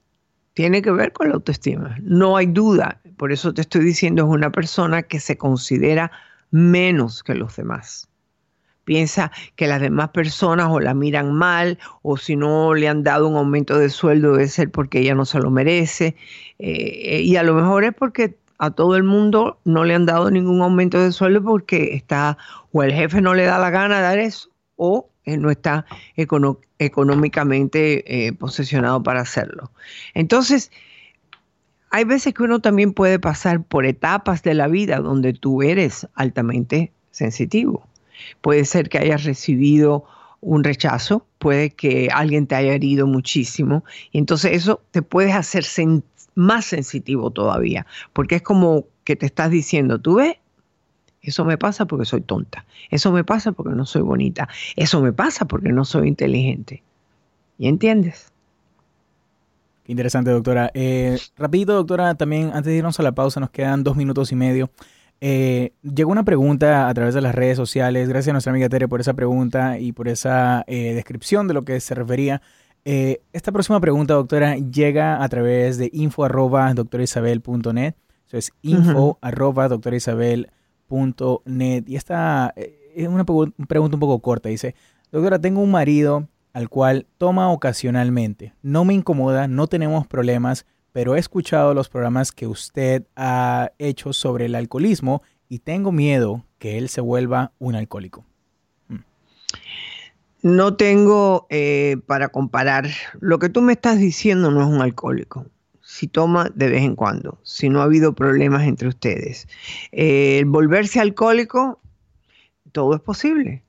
Tiene que ver con la autoestima. No hay duda. Por eso te estoy diciendo, es una persona que se considera menos que los demás piensa que las demás personas o la miran mal o si no le han dado un aumento de sueldo debe ser porque ella no se lo merece eh, y a lo mejor es porque a todo el mundo no le han dado ningún aumento de sueldo porque está o el jefe no le da la gana de dar eso o no está económicamente eh, posesionado para hacerlo. Entonces, hay veces que uno también puede pasar por etapas de la vida donde tú eres altamente sensitivo Puede ser que hayas recibido un rechazo, puede que alguien te haya herido muchísimo y entonces eso te puede hacer más sensitivo todavía, porque es como que te estás diciendo, tú ves, eso me pasa porque soy tonta, eso me pasa porque no soy bonita, eso me pasa porque no soy inteligente. ¿Y entiendes? Qué interesante, doctora. Eh, rapidito, doctora, también antes de irnos a la pausa, nos quedan dos minutos y medio. Eh, llegó una pregunta a través de las redes sociales. Gracias a nuestra amiga Tere por esa pregunta y por esa eh, descripción de lo que se refería. Eh, esta próxima pregunta, doctora, llega a través de info arroba doctorisabel.net. Eso es info arroba doctorisabel.net. Y esta es una pregunta un poco corta. Dice, doctora, tengo un marido al cual toma ocasionalmente. No me incomoda, no tenemos problemas, pero he escuchado los programas que usted ha hecho sobre el alcoholismo y tengo miedo que él se vuelva un alcohólico. No tengo eh, para comparar. Lo que tú me estás diciendo no es un alcohólico. Si toma de vez en cuando, si no ha habido problemas entre ustedes. Eh, el volverse alcohólico, todo es posible.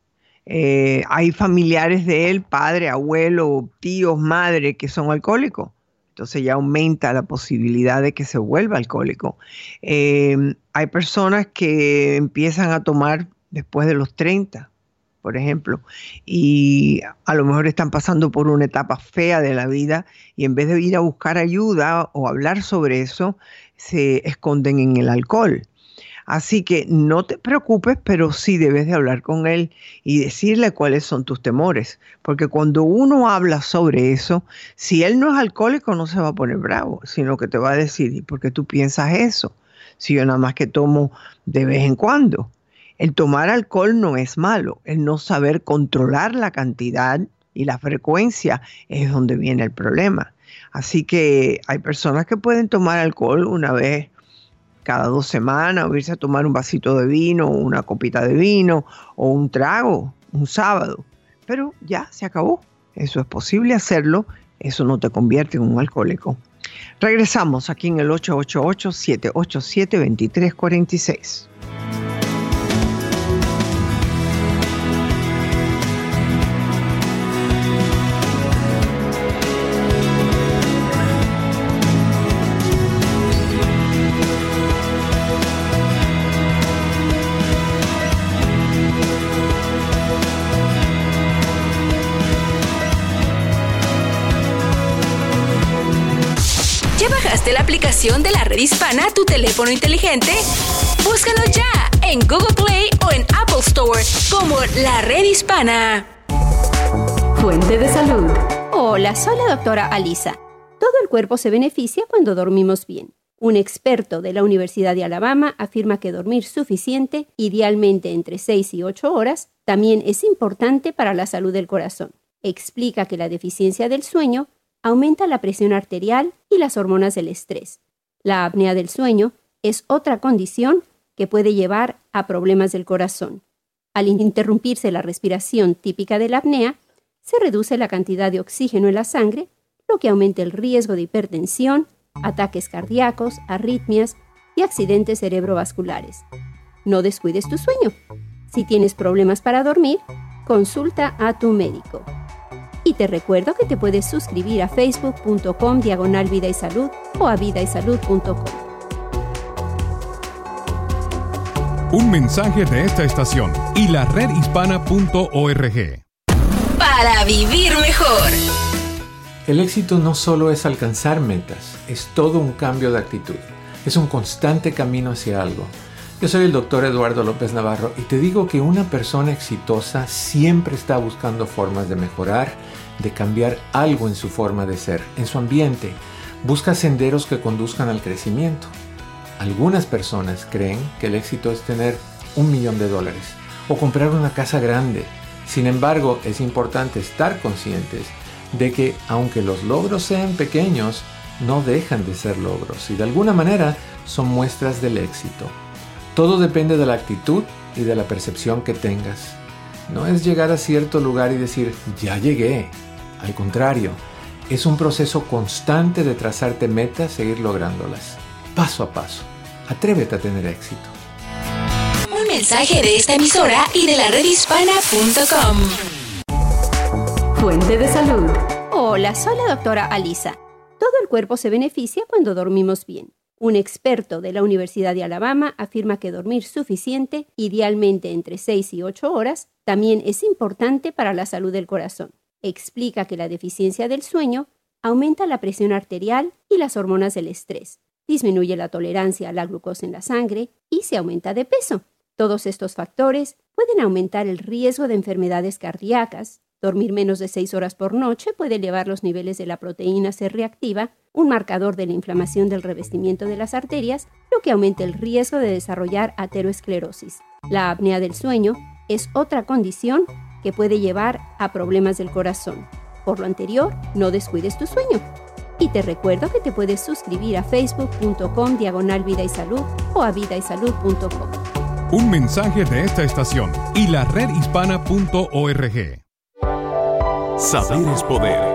Eh, hay familiares de él, padre, abuelo, tíos, madre, que son alcohólicos entonces ya aumenta la posibilidad de que se vuelva alcohólico. Hay personas que empiezan a tomar después de los 30, por ejemplo, y a lo mejor están pasando por una etapa fea de la vida y en vez de ir a buscar ayuda o hablar sobre eso, se esconden en el alcohol. Así que no te preocupes, pero sí debes de hablar con él y decirle cuáles son tus temores. Porque cuando uno habla sobre eso, si él no es alcohólico, no se va a poner bravo, sino que te va a decir, ¿y por qué tú piensas eso? Si yo nada más que tomo de vez en cuando. El tomar alcohol no es malo, el no saber controlar la cantidad y la frecuencia es donde viene el problema. Así que hay personas que pueden tomar alcohol una vez cada dos semanas, o irse a tomar un vasito de vino, una copita de vino, o un trago, un sábado. Pero ya se acabó. Eso es posible hacerlo, eso no te convierte en un alcohólico. Regresamos aquí en el 888-787-2346. La aplicación de la red hispana a tu teléfono inteligente? Búscalo ya en Google Play o en Apple Store como la red hispana. Fuente de salud. Hola, soy la doctora Alisa. Todo el cuerpo se beneficia cuando dormimos bien. Un experto de la Universidad de Alabama afirma que dormir suficiente, idealmente entre 6 y 8 horas, también es importante para la salud del corazón. Explica que la deficiencia del sueño aumenta la presión arterial y las hormonas del estrés. La apnea del sueño es otra condición que puede llevar a problemas del corazón. Al interrumpirse la respiración típica de la apnea, se reduce la cantidad de oxígeno en la sangre, lo que aumenta el riesgo de hipertensión, ataques cardíacos, arritmias y accidentes cerebrovasculares. No descuides tu sueño. Si tienes problemas para dormir, consulta a tu médico. Y te recuerdo que te puedes suscribir a facebook.com diagonal vida y salud o a vidaysalud.com. Un mensaje de esta estación y la redhispana.org. Para vivir mejor. El éxito no solo es alcanzar metas, es todo un cambio de actitud. Es un constante camino hacia algo. Yo soy el doctor Eduardo López Navarro y te digo que una persona exitosa siempre está buscando formas de mejorar, de cambiar algo en su forma de ser, en su ambiente. Busca senderos que conduzcan al crecimiento. Algunas personas creen que el éxito es tener un millón de dólares o comprar una casa grande. Sin embargo, es importante estar conscientes de que aunque los logros sean pequeños, no dejan de ser logros y de alguna manera son muestras del éxito. Todo depende de la actitud y de la percepción que tengas. No es llegar a cierto lugar y decir, ya llegué. Al contrario, es un proceso constante de trazarte metas e ir lográndolas, paso a paso. Atrévete a tener éxito. Un mensaje de esta emisora y de la redhispana.com. Fuente de salud. Hola, soy la doctora Alisa. Todo el cuerpo se beneficia cuando dormimos bien. Un experto de la Universidad de Alabama afirma que dormir suficiente, idealmente entre 6 y 8 horas, también es importante para la salud del corazón. Explica que la deficiencia del sueño aumenta la presión arterial y las hormonas del estrés, disminuye la tolerancia a la glucosa en la sangre y se aumenta de peso. Todos estos factores pueden aumentar el riesgo de enfermedades cardíacas, Dormir menos de 6 horas por noche puede elevar los niveles de la proteína C reactiva, un marcador de la inflamación del revestimiento de las arterias, lo que aumenta el riesgo de desarrollar ateroesclerosis. La apnea del sueño es otra condición que puede llevar a problemas del corazón. Por lo anterior, no descuides tu sueño. Y te recuerdo que te puedes suscribir a facebook.com diagonal vida y salud o a vidaysalud.com. Un mensaje de esta estación y la redhispana.org. Saber es poder.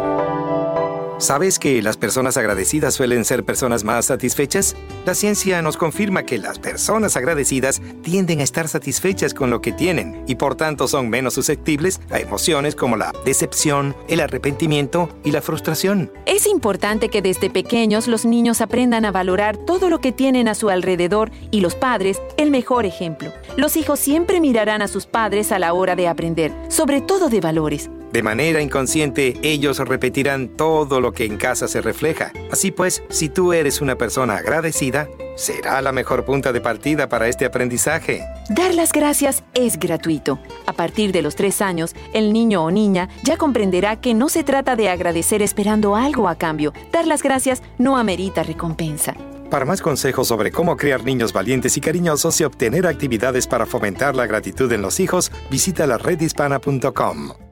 ¿Sabes que las personas agradecidas suelen ser personas más satisfechas? La ciencia nos confirma que las personas agradecidas tienden a estar satisfechas con lo que tienen y por tanto son menos susceptibles a emociones como la decepción, el arrepentimiento y la frustración. Es importante que desde pequeños los niños aprendan a valorar todo lo que tienen a su alrededor y los padres el mejor ejemplo. Los hijos siempre mirarán a sus padres a la hora de aprender, sobre todo de valores. De manera inconsciente, ellos repetirán todo lo que en casa se refleja. Así pues, si tú eres una persona agradecida, será la mejor punta de partida para este aprendizaje. Dar las gracias es gratuito. A partir de los tres años, el niño o niña ya comprenderá que no se trata de agradecer esperando algo a cambio. Dar las gracias no amerita recompensa. Para más consejos sobre cómo criar niños valientes y cariñosos y obtener actividades para fomentar la gratitud en los hijos, visita la redhispana.com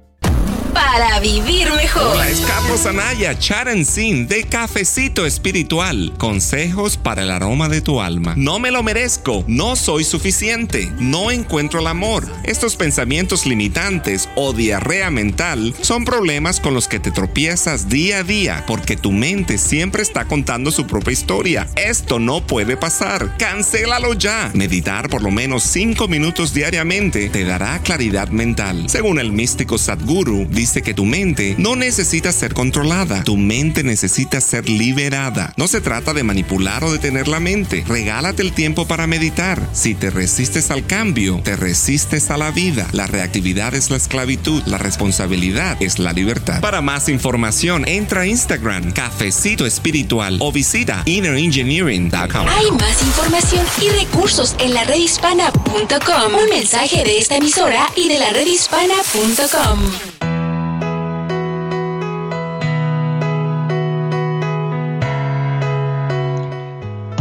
para vivir mejor. Hola, es Carlos Anaya, Sin de Cafecito Espiritual. Consejos para el aroma de tu alma. No me lo merezco, no soy suficiente, no encuentro el amor. Estos pensamientos limitantes o diarrea mental son problemas con los que te tropiezas día a día porque tu mente siempre está contando su propia historia. Esto no puede pasar. Cancélalo ya. Meditar por lo menos 5 minutos diariamente te dará claridad mental. Según el místico Sadhguru, dice que tu mente no necesita ser controlada, tu mente necesita ser liberada. No se trata de manipular o de tener la mente. Regálate el tiempo para meditar. Si te resistes al cambio, te resistes a la vida. La reactividad es la esclavitud, la responsabilidad es la libertad. Para más información, entra a Instagram, Cafecito Espiritual o visita innerengineering.com. Hay más información y recursos en la redhispana.com. Un mensaje de esta emisora y de la redhispana.com.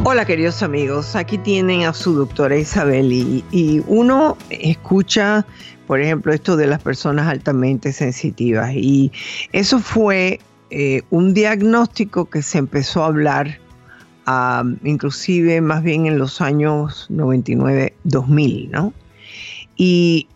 Hola queridos amigos, aquí tienen a su doctora Isabel y, uno escucha, por ejemplo, esto de las personas altamente sensitivas y eso fue eh, un diagnóstico que se empezó a hablar um, inclusive más bien en los años 99-2000, ¿no? Y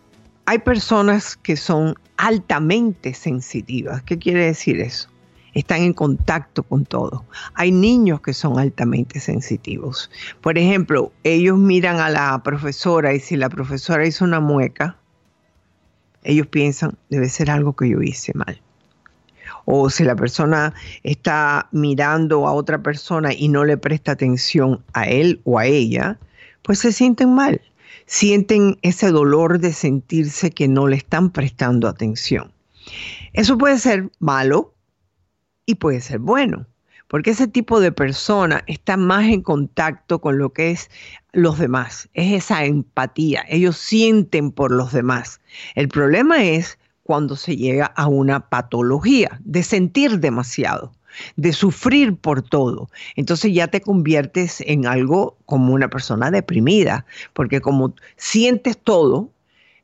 hay personas que son altamente sensitivas. ¿Qué quiere decir eso? Están en contacto con todo. Hay niños que son altamente sensitivos. Por ejemplo, ellos miran a la profesora y si la profesora hizo una mueca, ellos piensan, debe ser algo que yo hice mal. O si la persona está mirando a otra persona y no le presta atención a él o a ella, pues se sienten mal. Sienten ese dolor de sentirse que no le están prestando atención. Eso puede ser malo, y puede ser bueno, porque ese tipo de persona está más en contacto con lo que es los demás, es esa empatía, ellos sienten por los demás. El problema es cuando se llega a una patología de sentir demasiado de sufrir por todo. Entonces ya te conviertes en algo como una persona deprimida, porque como sientes todo,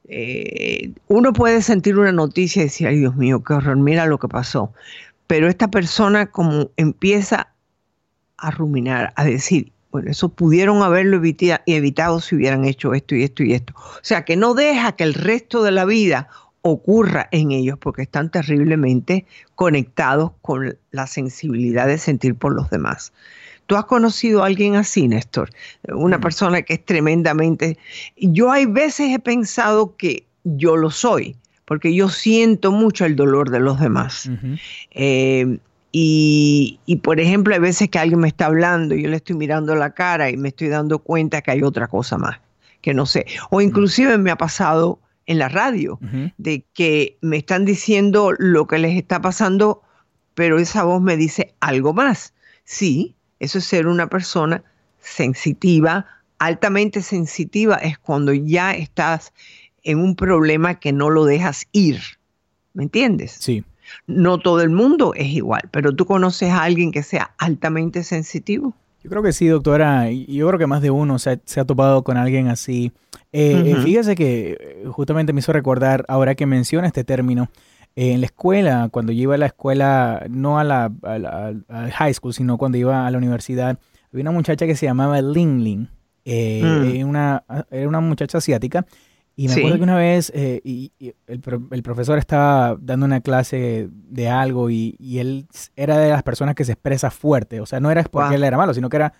eh, uno puede sentir una noticia y decir, ay Dios mío, qué horror, mira lo que pasó pero esta persona como empieza a ruminar, a decir, bueno, eso pudieron haberlo evitado si hubieran hecho esto y esto y esto. O sea, que no deja que el resto de la vida ocurra en ellos porque están terriblemente conectados con la sensibilidad de sentir por los demás. ¿Tú has conocido a alguien así, Néstor? Una mm. persona que es tremendamente... Yo hay veces he pensado que yo lo soy, porque yo siento mucho el dolor de los demás. Eh, y, por ejemplo, hay veces que alguien me está hablando y yo le estoy mirando la cara y me estoy dando cuenta que hay otra cosa más, que no sé. O inclusive me ha pasado en la radio, de que me están diciendo lo que les está pasando, pero esa voz me dice algo más. Sí, eso es ser una persona sensitiva, altamente sensitiva, es cuando ya estás en un problema que no lo dejas ir. ¿Me entiendes? Sí. No todo el mundo es igual, pero tú conoces a alguien que sea altamente sensitivo. Yo creo que sí, doctora. Yo creo que más de uno se ha, topado con alguien así. Eh, fíjese que eh, justamente me hizo recordar, ahora que menciona este término, eh, en la escuela, cuando yo iba a la escuela, no a la, high school, sino cuando iba a la universidad, había una muchacha que se llamaba Ling Ling. Mm. una, era una muchacha asiática y me acuerdo que una vez eh, y, el, profesor estaba dando una clase de algo y, él era de las personas que se expresa fuerte. O sea, no era porque él era malo, sino que era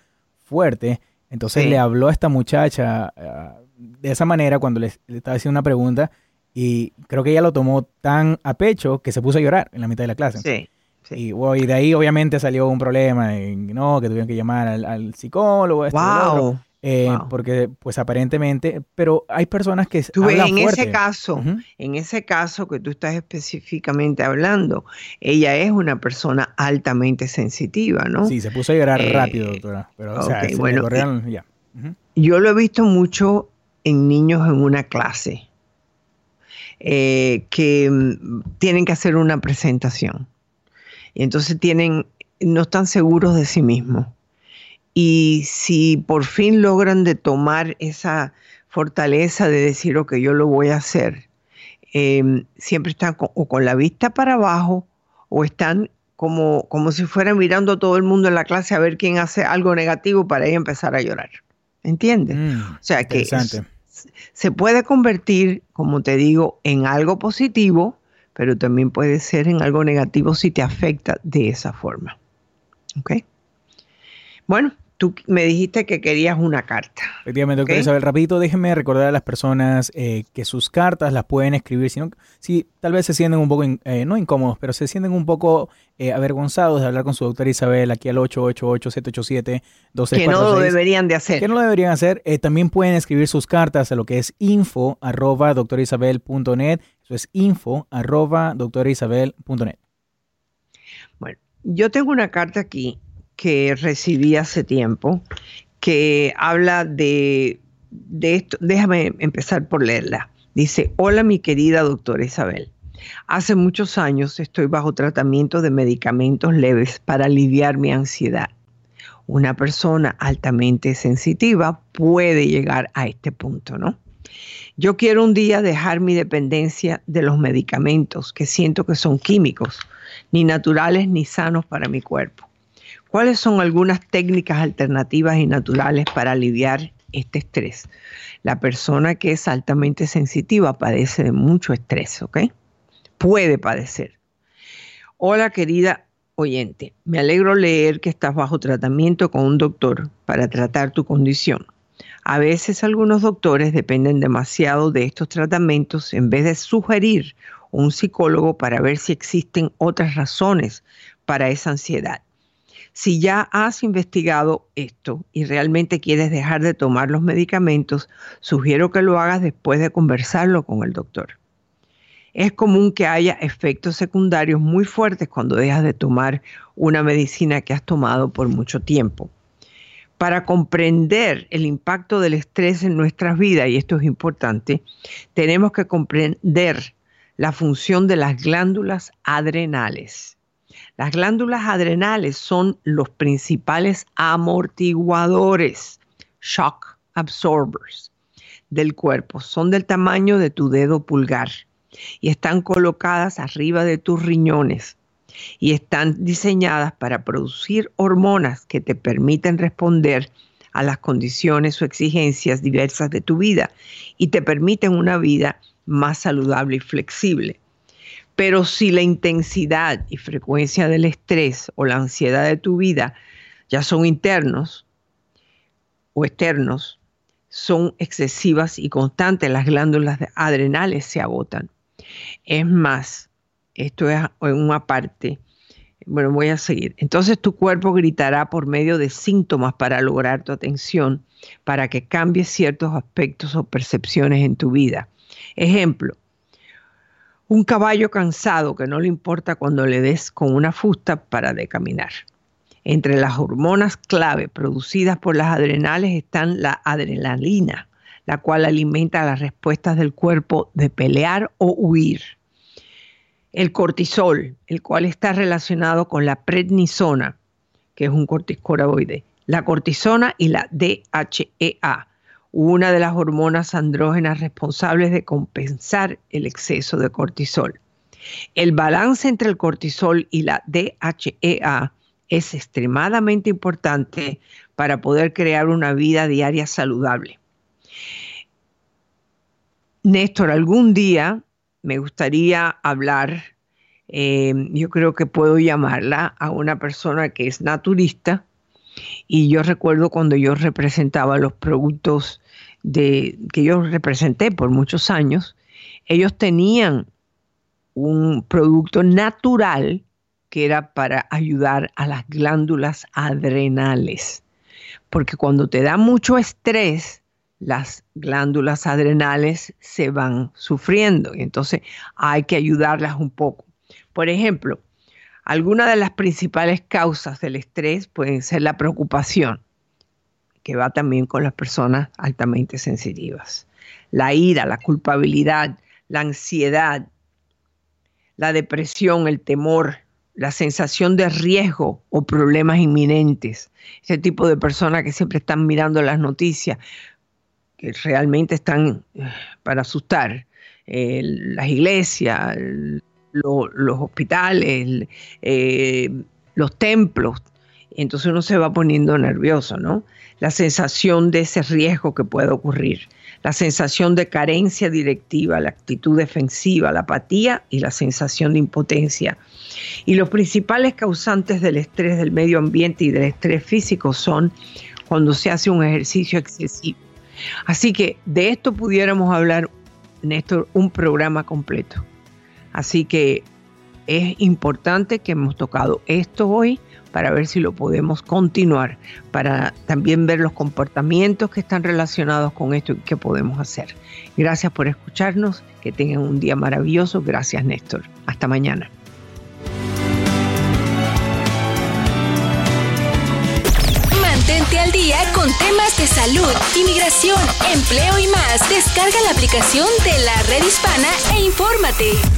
fuerte. Entonces le habló a esta muchacha ah, de esa manera cuando le, estaba haciendo una pregunta y creo que ella lo tomó tan a pecho que se puso a llorar en la mitad de la clase. Sí. Y, de ahí obviamente salió un problema, no, que tuvieron que llamar al, al psicólogo. Esto wow. Eh, porque, pues aparentemente, pero hay personas que tú en ese caso, en ese caso que tú estás específicamente hablando, ella es una persona altamente sensitiva, ¿no? Sí, se puso a llorar eh, rápido, doctora. Pero, o sea, bueno, eh, ya. Yo lo he visto mucho en niños en una clase que mm, tienen que hacer una presentación y entonces tienen, no están seguros de sí mismos y si por fin logran de tomar esa fortaleza de decir, ok, yo lo voy a hacer, em, siempre están o con la vista para abajo o están como, como si fueran mirando a todo el mundo en la clase a ver quién hace algo negativo para ahí empezar a llorar. ¿Entiendes? Mm, o sea que se puede convertir, como te digo, en algo positivo, pero también puede ser en algo negativo si te afecta de esa forma. ¿Ok? Bueno, tú me dijiste que querías una carta. Efectivamente, doctor Isabel, rapidito déjenme recordar a las personas eh, que sus cartas las pueden escribir, si, si tal vez se sienten un poco, eh, no incómodos, pero se sienten un poco eh, avergonzados de hablar con su doctora Isabel aquí al 888-787-2346. Que no lo deberían de hacer. Que no lo deberían hacer. también pueden escribir sus cartas a lo que es info arroba doctorisabel.net. Eso es info arroba doctorisabel.net. Bueno, yo tengo una carta aquí que recibí hace tiempo que habla de, de esto. Déjame empezar por leerla. Dice, hola mi querida doctora Isabel. Hace muchos años estoy bajo tratamiento de medicamentos leves para aliviar mi ansiedad. Una persona altamente sensitiva puede llegar a este punto, ¿no? Yo quiero un día dejar mi dependencia de los medicamentos que siento que son químicos, ni naturales ni sanos para mi cuerpo. ¿Cuáles son algunas técnicas alternativas y naturales para aliviar este estrés? La persona que es altamente sensitiva padece de mucho estrés, ¿ok? Puede padecer. Hola querida oyente, me alegro leer que estás bajo tratamiento con un doctor para tratar tu condición. A veces algunos doctores dependen demasiado de estos tratamentos en vez de sugerir un psicólogo para ver si existen otras razones para esa ansiedad. Si ya has investigado esto y realmente quieres dejar de tomar los medicamentos, sugiero que lo hagas después de conversarlo con el doctor. Es común que haya efectos secundarios muy fuertes cuando dejas de tomar una medicina que has tomado por mucho tiempo. Para comprender el impacto del estrés en nuestras vidas, y esto es importante, tenemos que comprender la función de las glándulas adrenales. Las glándulas adrenales son los principales amortiguadores, shock absorbers del cuerpo. Son del tamaño de tu dedo pulgar y están colocadas arriba de tus riñones y están diseñadas para producir hormonas que te permiten responder a las condiciones o exigencias diversas de tu vida y te permiten una vida más saludable y flexible. Pero si la intensidad y frecuencia del estrés o la ansiedad de tu vida ya son internos o externos, son excesivas y constantes, las glándulas adrenales se agotan. Es más, esto es en una parte, bueno, voy a seguir. Entonces tu cuerpo gritará por medio de síntomas para lograr tu atención, para que cambies ciertos aspectos o percepciones en tu vida. Ejemplo, un caballo cansado que no le importa cuando le des con una fusta para de caminar. Entre las hormonas clave producidas por las adrenales están la adrenalina, la cual alimenta las respuestas del cuerpo de pelear o huir. El cortisol, el cual está relacionado con la prednisona, que es un corticosteroide, la cortisona y la DHEA, una de las hormonas andrógenas responsables de compensar el exceso de cortisol. El balance entre el cortisol y la DHEA es extremadamente importante para poder crear una vida diaria saludable. Néstor, algún día me gustaría hablar, eh, yo creo que puedo llamarla a una persona que es naturista, y yo recuerdo cuando yo representaba los productos de, que yo representé por muchos años, ellos tenían un producto natural que era para ayudar a las glándulas adrenales. Porque cuando te da mucho estrés, las glándulas adrenales se van sufriendo y entonces hay que ayudarlas un poco. Por ejemplo, algunas de las principales causas del estrés pueden ser la preocupación, que va también con las personas altamente sensitivas, la ira, la culpabilidad, la ansiedad, la depresión, el temor, la sensación de riesgo o problemas inminentes. Ese tipo de personas que siempre están mirando las noticias, que realmente están eh, para asustar. las iglesias, los hospitales, eh, los templos. Entonces uno se va poniendo nervioso, ¿no? La sensación de ese riesgo que puede ocurrir. la sensación de carencia directiva, la actitud defensiva, la apatía y la sensación de impotencia. Y los principales causantes del estrés del medio ambiente y del estrés físico son cuando se hace un ejercicio excesivo. Así que de esto pudiéramos hablar, Néstor, un programa completo. Así que es importante que hemos tocado esto hoy para ver si lo podemos continuar, para también ver los comportamientos que están relacionados con esto y qué podemos hacer. Gracias por escucharnos, que tengan un día maravilloso. Gracias Néstor. Hasta mañana. Mantente al día con temas de salud, inmigración, empleo y más. Descarga la aplicación de la red hispana e infórmate.